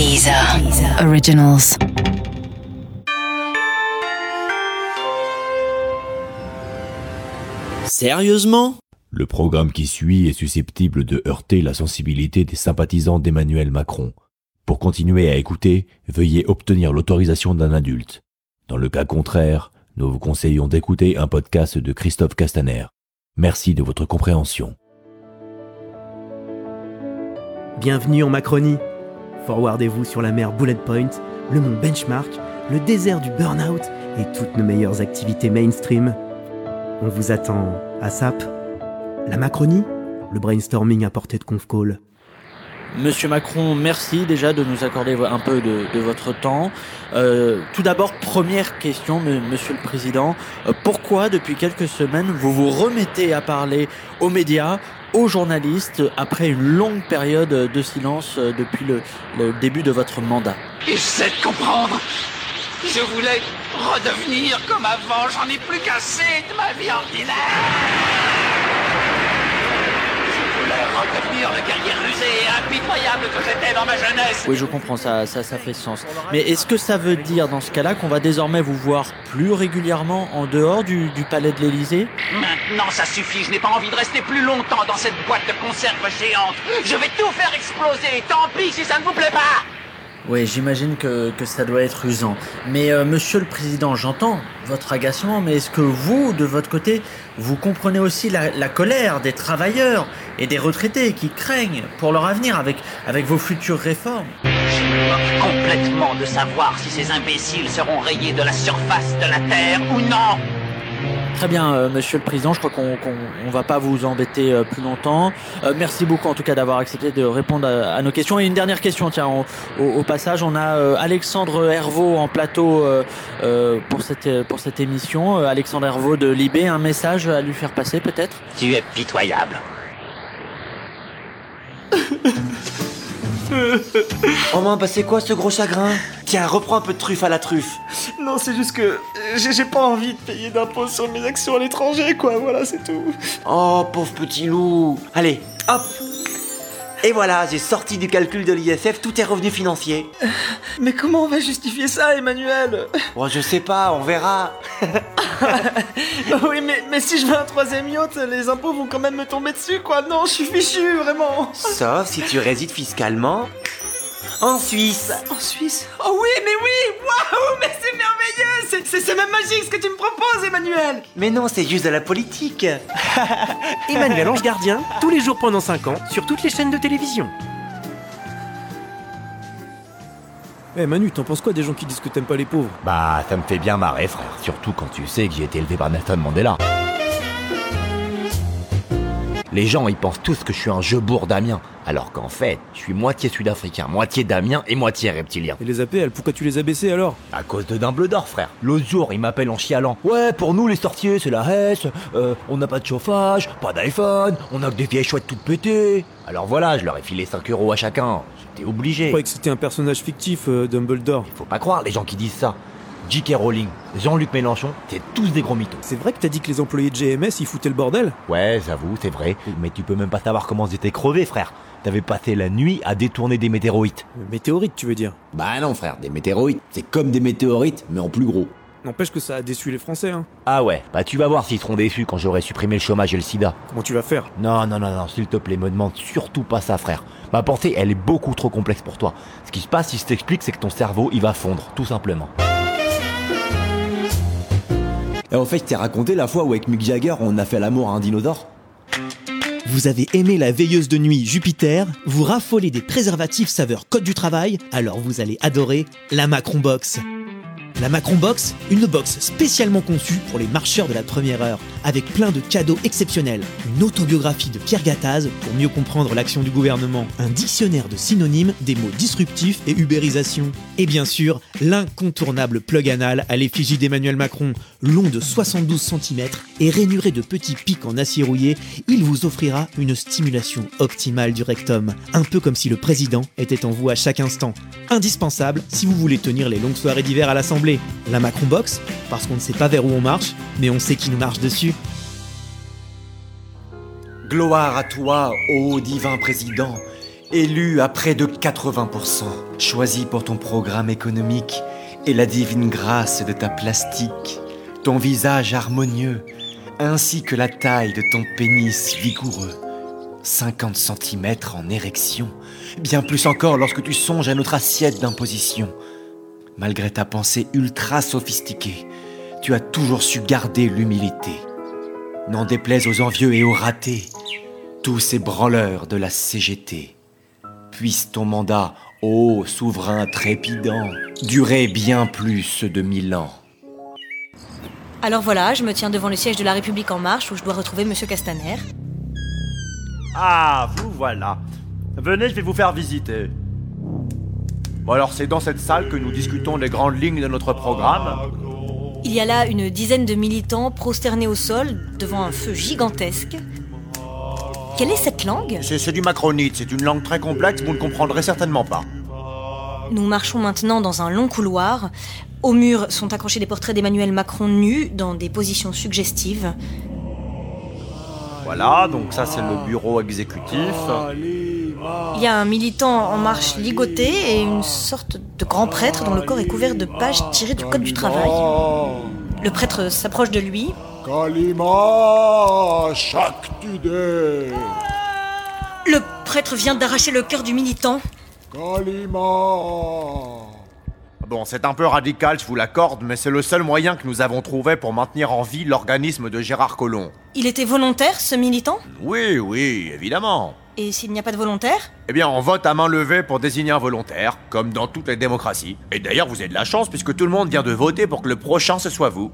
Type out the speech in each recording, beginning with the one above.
Deezer. Originals. Sérieusement? Le programme qui suit est susceptible de heurter la sensibilité des sympathisants d'Emmanuel Macron. Pour continuer à écouter, veuillez obtenir l'autorisation d'un adulte. Dans le cas contraire, nous vous conseillons d'écouter un podcast de Christophe Castaner. Merci de votre compréhension. Bienvenue en Macronie. Forwardez-vous sur la mer Bullet Point, le mont Benchmark, le désert du Burnout et toutes nos meilleures activités mainstream. On vous attend à SAP. La Macronie, le brainstorming à portée de conf call. Monsieur Macron, merci déjà de nous accorder un peu de, votre temps. Euh, tout d'abord, première question, Monsieur le Président. Euh, pourquoi, depuis quelques semaines, vous vous remettez à parler aux médias, aux journalistes, après une longue période de silence euh, depuis le, début de votre mandat? Essaie de comprendre. Je voulais redevenir comme avant. J'en ai plus qu'assez de ma vie ordinaire. Je voulais redevenir le guerrier rusé et impitoyable que j'étais dans ma jeunesse. Oui, je comprends, ça, ça, ça fait sens. Mais est-ce que ça veut dire, dans ce cas-là, qu'on va désormais vous voir plus régulièrement en dehors du, du palais de l'Élysée? Maintenant, ça suffit. Je n'ai pas envie de rester plus longtemps dans cette boîte de conserve géante. Je vais tout faire exploser. Tant pis si ça ne vous plaît pas. Oui, j'imagine que, que ça doit être usant. Mais euh, monsieur le président, j'entends votre agacement, mais est-ce que vous, de votre côté, vous comprenez aussi la, la colère des travailleurs et des retraités qui craignent pour leur avenir avec, avec vos futures réformes? Je me complètement de savoir si ces imbéciles seront rayés de la surface de la Terre ou non. Très bien, euh, monsieur le président, je crois qu'on on va pas vous embêter euh, plus longtemps. Euh, merci beaucoup en tout cas d'avoir accepté de répondre à, à nos questions. Et une dernière question, tiens, au, au- au passage, on a euh, Alexandre Hervaux en plateau euh, euh, pour, cette, pour cette émission. Alexandre Hervaux de Libé, un message à lui faire passer peut-être? Tu es pitoyable. Oh man, bah c'est quoi ce gros chagrin? Tiens, reprends un peu de truffe à la truffe. Non, c'est juste que j'ai j'ai pas envie de payer d'impôts sur mes actions à l'étranger, quoi. Voilà, c'est tout. Oh, pauvre petit loup. Allez, hop Et voilà, j'ai sorti du calcul de l'ISF tous tes revenus financiers. Mais comment on va justifier ça, Emmanuel? Bon, je sais pas, on verra. Oui, mais, mais si je veux un troisième yacht, les impôts vont quand même me tomber dessus, quoi. Non, je suis fichu, vraiment. Sauf si tu résides fiscalement en Suisse. En Suisse Oh oui, mais oui Waouh, mais c'est merveilleux C'est- même magique ce que tu me proposes, Emmanuel Mais non, c'est juste de la politique. Emmanuel Ange Gardien, tous les jours pendant 5 ans, sur toutes les chaînes de télévision. Eh Manu, t'en penses quoi des gens qui disent que t'aimes pas les pauvres? Bah, ça me fait bien marrer, frère. Surtout quand tu sais que j'ai été élevé par Nelson Mandela. Les gens, ils pensent tous que je suis un d'Amiens. Alors qu'en fait, je suis moitié sud-africain, moitié d'Amiens et moitié reptilien. Et les AP, elles, pourquoi tu les as baissés alors? À cause de Dumbledore, frère. L'autre jour, il m'appelle en chialant. Ouais, pour nous, les sorciers, c'est la hesse. euh, on n'a pas de chauffage, pas d'iPhone, on a que des vieilles chouettes toutes pétées. Alors voilà, je leur ai filé 5 euros à chacun. J'étais Je obligé. croyais que c'était un personnage fictif, euh, Dumbledore. Faut pas croire les gens qui disent ça. J.K. Rowling, Jean-Luc Mélenchon, c'est tous des gros mythos. C'est vrai que t'as dit que les employés de GMS, ils foutaient le bordel Ouais, j'avoue, c'est vrai. Mais tu peux même pas savoir comment j'étais crevé, frère. T'avais passé la nuit à détourner des météorites. Euh, Météorite, tu veux dire? Bah non frère, des météorites, c'est comme des météorites, mais en plus gros. N'empêche que ça a déçu les Français, hein. Ah ouais, bah tu vas voir s'ils seront déçus quand j'aurai supprimé le chômage et le sida. Comment tu vas faire? Non, non, non, non, s'il te plaît, me demande surtout pas ça, frère. Ma pensée, elle est beaucoup trop complexe pour toi. Ce qui se passe, si je t'explique, c'est que ton cerveau, il va fondre, tout simplement. Et en fait, t'ai raconté la fois où avec Mick Jagger, on a fait l'amour à un dinosaure. Vous avez aimé la veilleuse de nuit Jupiter, vous raffolez des préservatifs saveur code du travail, alors vous allez adorer la Macron Box. La Macron Box, une box spécialement conçue pour les marcheurs de la première heure, avec plein de cadeaux exceptionnels, une autobiographie de Pierre Gattaz pour mieux comprendre l'action du gouvernement, un dictionnaire de synonymes des mots disruptifs et ubérisation, et bien sûr l'incontournable plug anal à l'effigie d'Emmanuel Macron, long de 72 cm et rainuré de petits pics en acier rouillé, il vous offrira une stimulation optimale du rectum, un peu comme si le président était en vous à chaque instant. Indispensable si vous voulez tenir les longues soirées d'hiver à l'Assemblée. La Macron Box, parce qu'on ne sait pas vers où on marche, mais on sait qui nous marche dessus. Gloire à toi, ô divin président, Élu à près de 80%, choisi pour ton programme économique et la divine grâce de ta plastique, ton visage harmonieux, ainsi que la taille de ton pénis vigoureux. 50 cm en érection, bien plus encore lorsque tu songes à notre assiette d'imposition. Malgré ta pensée ultra sophistiquée, tu as toujours su garder l'humilité. N'en déplaise aux envieux et aux ratés, tous ces branleurs de la CGT. Puisse ton mandat, ô souverain trépidant, durer bien plus de mille ans. Alors voilà, je me tiens devant le siège de la République en marche où je dois retrouver Monsieur Castaner. Ah, vous voilà. Venez, je vais vous faire visiter. Bon alors c'est dans cette salle que nous discutons des grandes lignes de notre programme. Il y a là une dizaine de militants prosternés au sol devant un feu gigantesque. Quelle est cette langue? C'est c'est du macronite, c'est une langue très complexe, vous ne comprendrez certainement pas. Nous marchons maintenant dans un long couloir. Au mur sont accrochés des portraits d'Emmanuel Macron nus dans des positions suggestives. Voilà, donc ça c'est le bureau exécutif. Il y a un militant en marche ligoté et une sorte de grand prêtre dont le corps est couvert de pages tirées du Code du travail. Le prêtre s'approche de lui. Le prêtre vient d'arracher le cœur du militant. Kalima. Bon, c'est un peu radical, je vous l'accorde, mais c'est le seul moyen que nous avons trouvé pour maintenir en vie l'organisme de Gérard Collomb. Il était volontaire, ce militant? Oui, oui, évidemment. Et s'il n'y a pas de volontaire? Eh bien, on vote à main levée pour désigner un volontaire, comme dans toutes les démocraties. Et d'ailleurs, vous avez de la chance puisque tout le monde vient de voter pour que le prochain ce soit vous.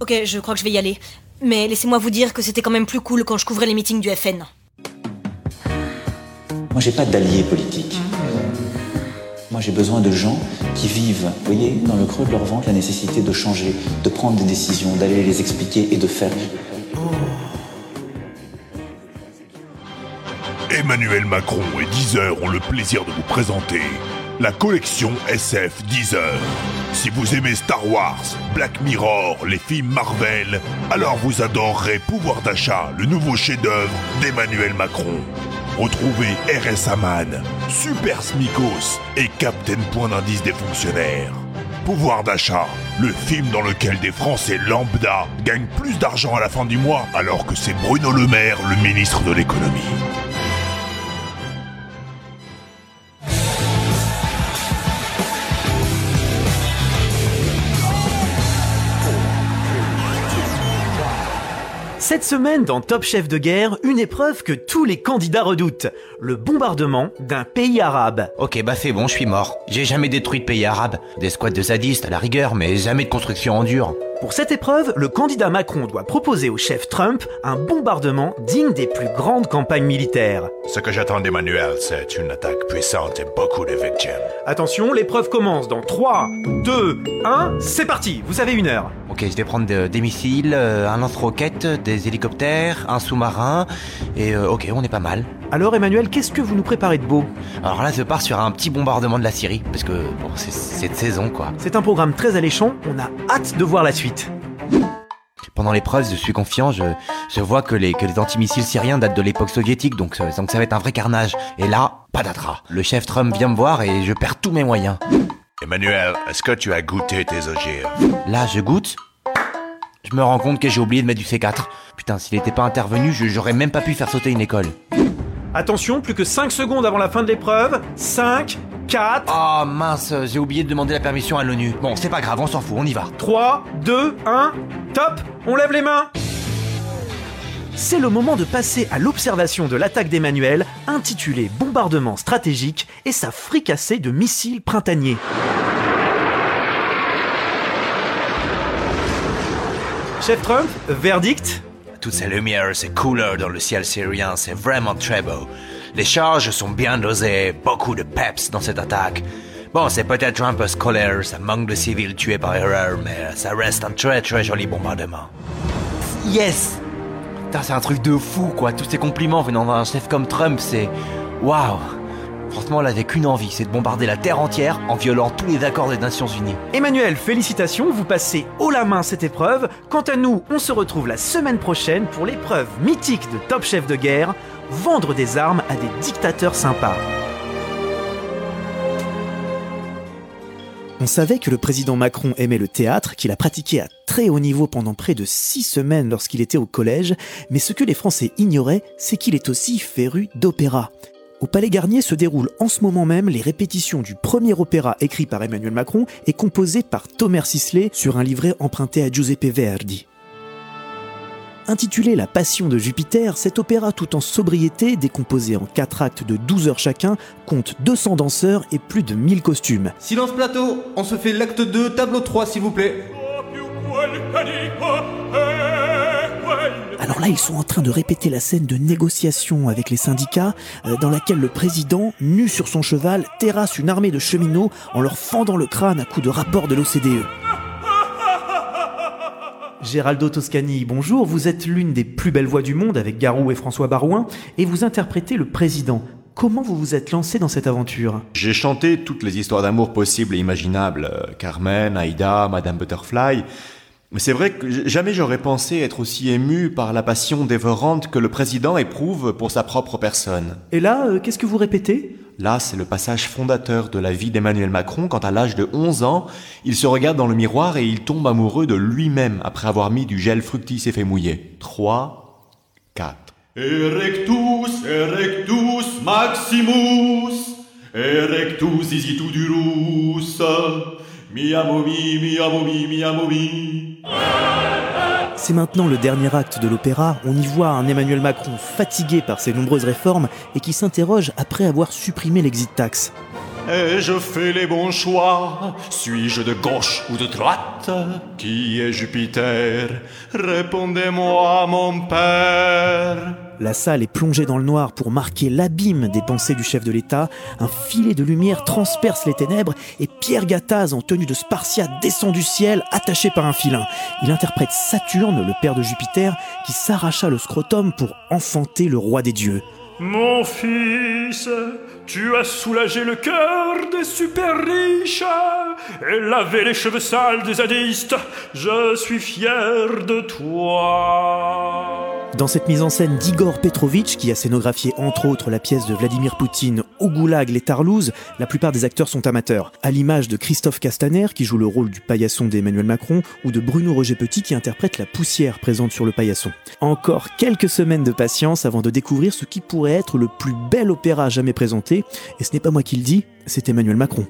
Ok, je crois que je vais y aller. Mais laissez-moi vous dire que c'était quand même plus cool quand je couvrais les meetings du FN. Moi, j'ai pas d'alliés politiques. Moi, j'ai besoin de gens qui vivent, vous voyez, dans le creux de leur ventre, la nécessité de changer, de prendre des décisions, d'aller les expliquer et de faire. Emmanuel Macron et Deezer ont le plaisir de vous présenter la collection SF Deezer. Si vous aimez Star Wars, Black Mirror, les films Marvel, alors vous adorerez Pouvoir d'achat, le nouveau chef-d'œuvre d'Emmanuel Macron. Retrouvez RSA Man, Super Smikos et Captain Point d'indice des fonctionnaires. Pouvoir d'achat, le film dans lequel des Français lambda gagnent plus d'argent à la fin du mois alors que c'est Bruno Le Maire, le ministre de l'économie. Cette semaine, dans Top Chef de guerre, une épreuve que tous les candidats redoutent. Le bombardement d'un pays arabe. Ok, bah c'est bon, je suis mort. J'ai jamais détruit de pays arabe. Des squads de sadistes à la rigueur, mais jamais de construction en dur. Pour cette épreuve, le candidat Macron doit proposer au chef Trump un bombardement digne des plus grandes campagnes militaires. Ce que j'attends d'Emmanuel, c'est une attaque puissante et beaucoup de victimes. Attention, l'épreuve commence dans 3, 2, 1, c'est parti, vous avez une heure. Ok, je vais prendre de- des missiles, euh, un lance-roquette, des hélicoptères, un sous-marin, et euh, ok, on est pas mal. Alors Emmanuel, qu'est-ce que vous nous préparez de beau? Alors là, je pars sur un petit bombardement de la Syrie, parce que bon, c'est- c'est de saison quoi. C'est un programme très alléchant, on a hâte de voir la suite. Pendant l'épreuve, je suis confiant, je, je vois que les, que les antimissiles syriens datent de l'époque soviétique, donc, ça- donc ça va être un vrai carnage. Et là, patatras. Le chef Trump vient me voir et je perds tous mes moyens. Emmanuel, est-ce que tu as goûté tes ogives? Là, je goûte. Je me rends compte que j'ai oublié de mettre du C4. Putain, s'il était pas intervenu, j'aurais même pas pu faire sauter une école. Attention, plus que 5 secondes avant la fin de l'épreuve. 5, 4, Oh mince, j'ai oublié de demander la permission à l'ONU. Bon, c'est pas grave, on s'en fout, on y va. 3, 2, 1, top, on lève les mains C'est le moment de passer à l'observation de l'attaque d'Emmanuel, intitulée Bombardement stratégique et sa fricassée de missiles printaniers. Chef Trump, verdict? Toutes ces lumières, ces couleurs dans le ciel syrien, c'est vraiment très beau. Les charges sont bien dosées, beaucoup de peps dans cette attaque. Bon, c'est peut-être un peu scolaire, ça manque de civils tués par erreur, mais ça reste un très très joli bombardement. Yes Putain, c'est un truc de fou, quoi. Tous ces compliments venant d'un chef comme Trump, c'est... Waouh Franchement, là, j'ai qu'une envie, c'est de bombarder la Terre entière en violant tous les accords des Nations Unies. Emmanuel, félicitations, vous passez haut la main cette épreuve. Quant à nous, on se retrouve la semaine prochaine pour l'épreuve mythique de Top Chef de guerre, vendre des armes à des dictateurs sympas. On savait que le président Macron aimait le théâtre, qu'il a pratiqué à très haut niveau pendant près de six semaines lorsqu'il était au collège, mais ce que les Français ignoraient, c'est qu'il est aussi féru d'opéra. Au Palais Garnier se déroulent en ce moment même les répétitions du premier opéra écrit par Emmanuel Macron et composé par Thomas Sisley sur un livret emprunté à Giuseppe Verdi. Intitulé La Passion de Jupiter, cet opéra tout en sobriété, décomposé en quatre actes de 12 heures chacun, compte 200 danseurs et plus de 1000 costumes. Silence plateau, on se fait l'acte 2, tableau 3 s'il vous plaît. Alors là, ils sont en train de répéter la scène de négociation avec les syndicats, euh, dans laquelle le président, nu sur son cheval, terrasse une armée de cheminots en leur fendant le crâne à coups de rapport de l'OCDE. Géraldo Toscani, bonjour. Vous êtes l'une des plus belles voix du monde avec Garou et François Barouin et vous interprétez le président. Comment vous vous êtes lancé dans cette aventure? J'ai chanté toutes les histoires d'amour possibles et imaginables. euh, Carmen, Aïda, Madame Butterfly. Mais c'est vrai que jamais j'aurais pensé être aussi ému par la passion dévorante que le président éprouve pour sa propre personne. Et là, euh, qu'est-ce que vous répétez? Là, c'est le passage fondateur de la vie d'Emmanuel Macron quand à l'âge de 11 ans, il se regarde dans le miroir et il tombe amoureux de lui-même après avoir mis du gel fructis et fait mouiller. 3, 4. Erectus, erectus maximus, erectus amo mi. C'est maintenant le dernier acte de l'opéra. On y voit un Emmanuel Macron fatigué par ses nombreuses réformes et qui s'interroge après avoir supprimé l'exit tax. Ai-je fait les bons choix Suis-je de gauche ou de droite? Qui est Jupiter? Répondez-moi, mon père. La salle est plongée dans le noir pour marquer l'abîme des pensées du chef de l'État. Un filet de lumière transperce les ténèbres et Pierre Gattaz, en tenue de Spartiate, descend du ciel, attaché par un filin. Il interprète Saturne, le père de Jupiter, qui s'arracha le scrotum pour enfanter le roi des dieux. Mon fils, tu as soulagé le cœur des super riches et lavé les cheveux sales des adéistes. Je suis fier de toi. Dans cette mise en scène d'Igor Petrovitch, qui a scénographié entre autres la pièce de Vladimir Poutine Au Goulag, les Tarlouses, la plupart des acteurs sont amateurs. À l'image de Christophe Castaner, qui joue le rôle du paillasson d'Emmanuel Macron, ou de Bruno Roger Petit, qui interprète la poussière présente sur le paillasson. Encore quelques semaines de patience avant de découvrir ce qui pourrait être le plus bel opéra jamais présenté, et ce n'est pas moi qui le dis, c'est Emmanuel Macron.